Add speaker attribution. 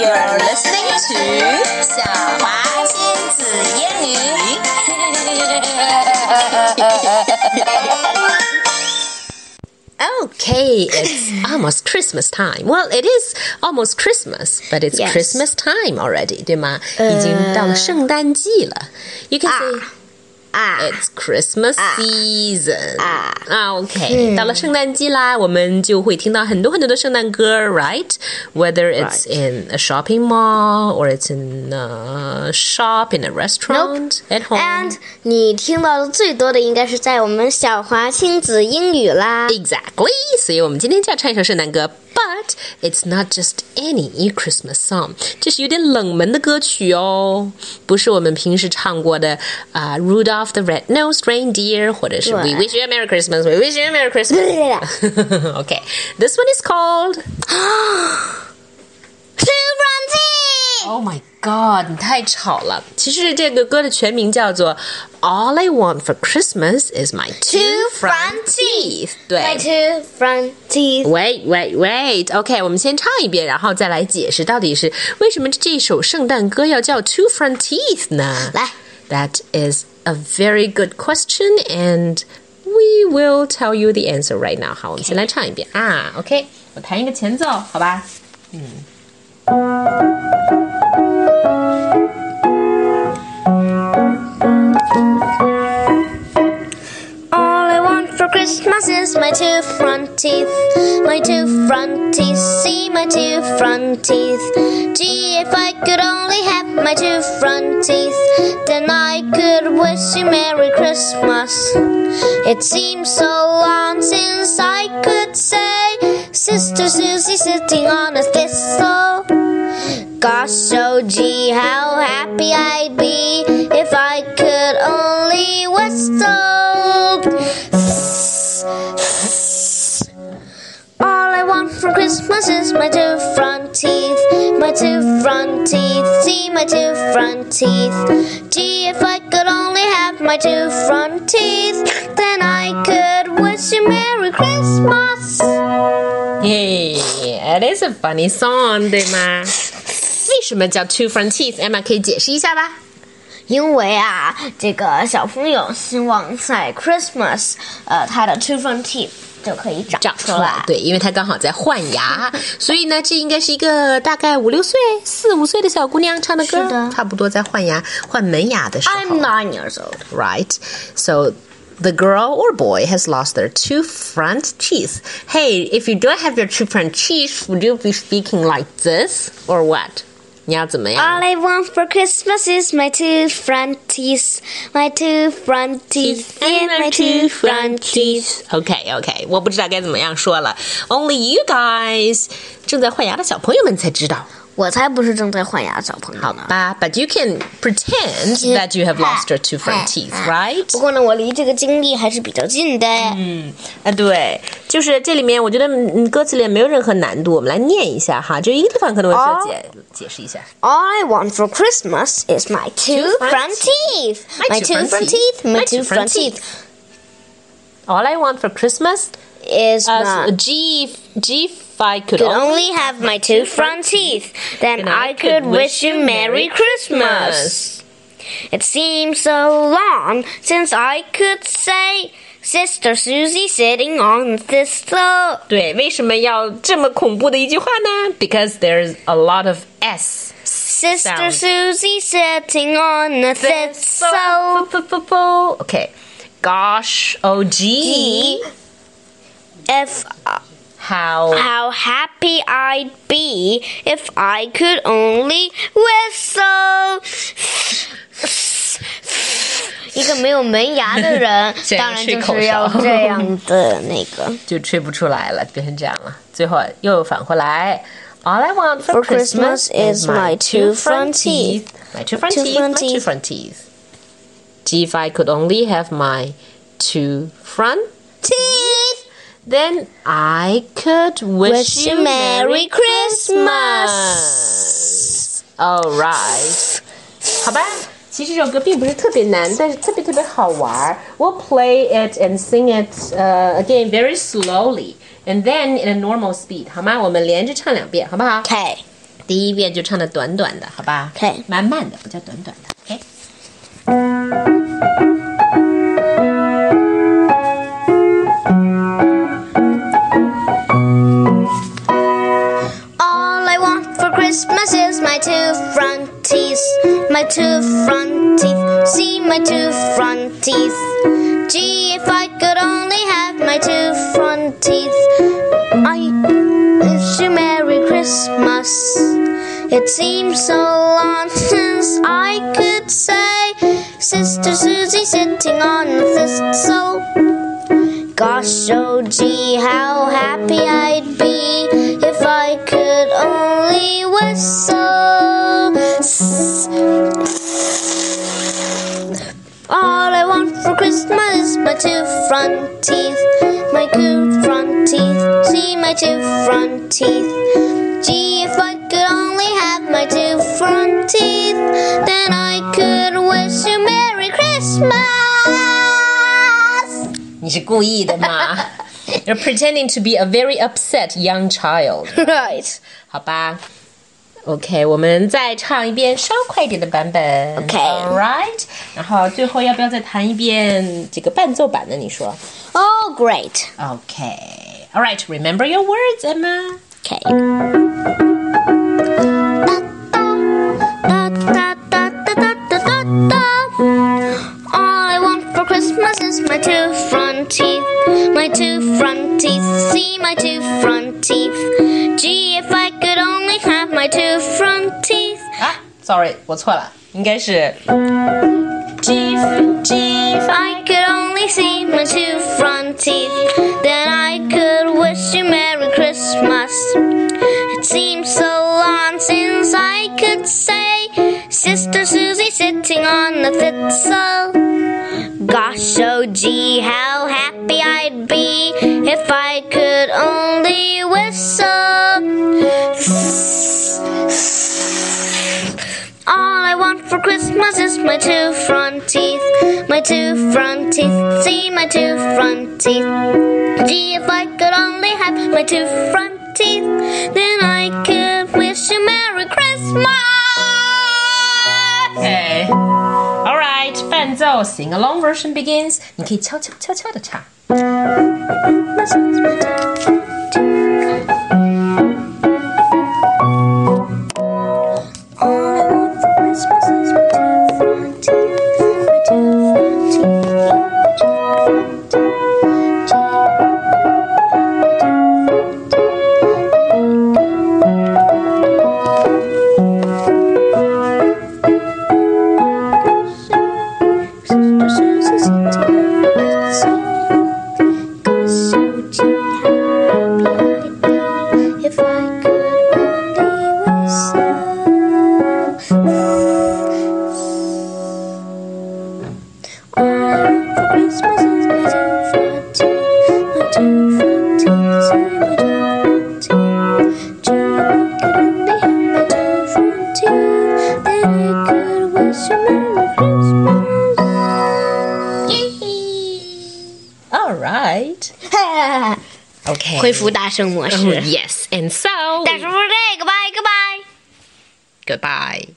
Speaker 1: You're listening to 小华亲子英语。
Speaker 2: Okay, it's almost Christmas time. Well, it is almost Christmas, but it's
Speaker 3: Yes.
Speaker 2: Christmas time already, 对吗？已经到了圣诞季了。You can say
Speaker 3: 啊
Speaker 2: it's Christmas season.
Speaker 3: 啊
Speaker 2: 啊，OK，到了圣诞季啦，我们就会听到很多很多的圣诞歌，right? Whether it's in a shopping mall or it's in a shop, in a restaurant, at home.
Speaker 3: And 你听到的最多的应该是在我们小华亲子英语啦。
Speaker 2: Exactly，所以我们今天就要唱一首圣诞歌 ，But it's not just any Christmas song，这是有点冷门的歌曲哦，不是我们平时唱过的啊、Rudolph the Red-Nosed Reindeer，或者是
Speaker 3: 对
Speaker 2: We Wish You a Merry Christmas，We Wish You a Merry Christmas。okay, this one is called
Speaker 3: Two from T。
Speaker 2: Oh my God，你太吵了。其实这个歌的全名叫做 All I Want for Christmas is My Two
Speaker 3: Two
Speaker 2: Front
Speaker 3: front
Speaker 2: Teeth。对
Speaker 3: My two front teeth。
Speaker 2: Wait, wait, wait. OK，我们先唱一遍，然后再来解释到底是为什么这首圣诞歌要叫 Two Front Teeth 呢？
Speaker 3: 来，
Speaker 2: That is a very good question, and we will tell you the answer right now. 好，我们先来唱一遍啊。OK，我弹一个前奏，好吧？
Speaker 3: All I want for Christmas is my two front teeth. My two front teeth. See my two front teeth. Gee, if I could only have my two front teeth, then I could wish you Merry Christmas. It seems so long since I could say, Sister Susie sitting on a thistle. Gosh, oh I want for Christmas is my two front teeth, my two front teeth, see my two front teeth. Gee, if I could only have my two front teeth, then I could wish you Merry Christmas.
Speaker 2: Hey, it is a funny song，对吗？为什么叫 Two Front Teeth？Emma 可以解释一下吧？
Speaker 3: 因为啊，这个小朋友希望在 Christmas，呃，他的 two front teeth 就可以长
Speaker 2: 长
Speaker 3: 出来。
Speaker 2: 对，因为她刚好在换牙，所以呢，这应该是一个大概五六岁、四五岁的小姑娘唱的歌，
Speaker 3: 是的
Speaker 2: 差不多在换牙、换门牙的时候
Speaker 3: I'm nine years old.
Speaker 2: right? So the girl or boy has lost their two front teeth. Hey, if you don't have your two front teeth, would you be speaking like this or what? 你要怎么样？
Speaker 3: All I want for Christmas is my two front teeth, my two front teeth, and my two front teeth.
Speaker 2: OK OK，我不知道该怎么样说了。Only you guys，正在换牙的小朋友们才知道。
Speaker 3: 我才不是正在换牙的小朋友呢。
Speaker 2: 吧，But you can pretend that you have lost your two front teeth, right?
Speaker 3: 不过呢，我离这个经历还是比较近的。
Speaker 2: 嗯啊，对，就是这里面，我觉得嗯歌词里面没有任何难度，我们来念一下哈，就一个地方可能会需要解、解释一下。
Speaker 3: All I want for Christmas is my two
Speaker 2: front
Speaker 3: front teeth, my two front teeth, my two front teeth.
Speaker 2: All I want for Christmas
Speaker 3: Is
Speaker 2: as
Speaker 3: my
Speaker 2: G G if I could
Speaker 3: could
Speaker 2: only
Speaker 3: only have my two front teeth, then I could wish you Merry Christmas. It seems so long since I could say Sister Susie sitting on this throne.
Speaker 2: 对，为什么要这么恐怖的一句话呢？Because there's a lot of s
Speaker 3: Sister
Speaker 2: Sound.
Speaker 3: Susie sitting on a thistle.
Speaker 2: Okay. Gosh, oh gee,
Speaker 3: If
Speaker 2: how
Speaker 3: how happy I'd be if I could only whistle. 一个没有门牙的人
Speaker 2: 现在
Speaker 3: 当然
Speaker 2: 吹口
Speaker 3: 就是要
Speaker 2: 哨
Speaker 3: 这样的那个。
Speaker 2: 就吹不出来了，变成这样了。最后又返回来。All I want for,
Speaker 3: For Christmas is my two front teeth.
Speaker 2: My two front
Speaker 3: Two
Speaker 2: teeth.
Speaker 3: front
Speaker 2: my two
Speaker 3: teeth.
Speaker 2: front teeth. Gee, if I could only have my two front
Speaker 3: Teeth.
Speaker 2: then I could wish,
Speaker 3: Wish you Merry Christmas.
Speaker 2: All right，好吧。其实这首歌并不是特别难，但是特别特别好玩儿。We'll play it and sing it uh, again very slowly, and then in a normal speed，好吗？我们连着唱两遍，好不好
Speaker 3: Okay.
Speaker 2: 第一遍就唱的短短的，好吧
Speaker 3: OK
Speaker 2: 慢慢的，不叫短短的。
Speaker 3: Christmas is my two front teeth. My two front teeth. See my two front teeth. Gee, if I could only have my two front teeth. I wish you Merry Christmas. It seems so long since I could say, Sister Susie sitting on the thistle. Gosh, oh gee, how happy I'd be two front teeth, my two front teeth, see my two front teeth. Gee, if I could only have my two front teeth, then I could wish you Merry Christmas.
Speaker 2: 你是故意的嘛？You're pretending to be a very upset young child，
Speaker 3: Right.
Speaker 2: 好吧 ？OK，我们再唱一遍稍快一点的版本。
Speaker 3: OK
Speaker 2: Alright，然后最后要不要再弹一遍这个伴奏版的？你说
Speaker 3: Oh, great.
Speaker 2: ？OK，Alright，remember your words, Emma。
Speaker 3: Okay. All I want for Christmas is my two front teeth. My two front teeth. See my two front teeth.
Speaker 2: ，Sorry，我错了，应该是 G G
Speaker 3: If I could only see my two front teeth, then I could wish you Merry Christmas. It seems so long since I could say, Sister Susie sitting on the thistle. Gosh, oh gee, Christmas is my two front teeth, my two front teeth, see my two front teeth. Gee, if I could only have my two front teeth, then I could wish you Merry Christmas.
Speaker 2: OK。Alright，伴奏 sing along version begins，你可以悄悄悄悄的唱。 OK。
Speaker 3: 恢复大声模式。
Speaker 2: Yes, and so
Speaker 3: 但是不是这个，拜个拜。
Speaker 2: goodbye.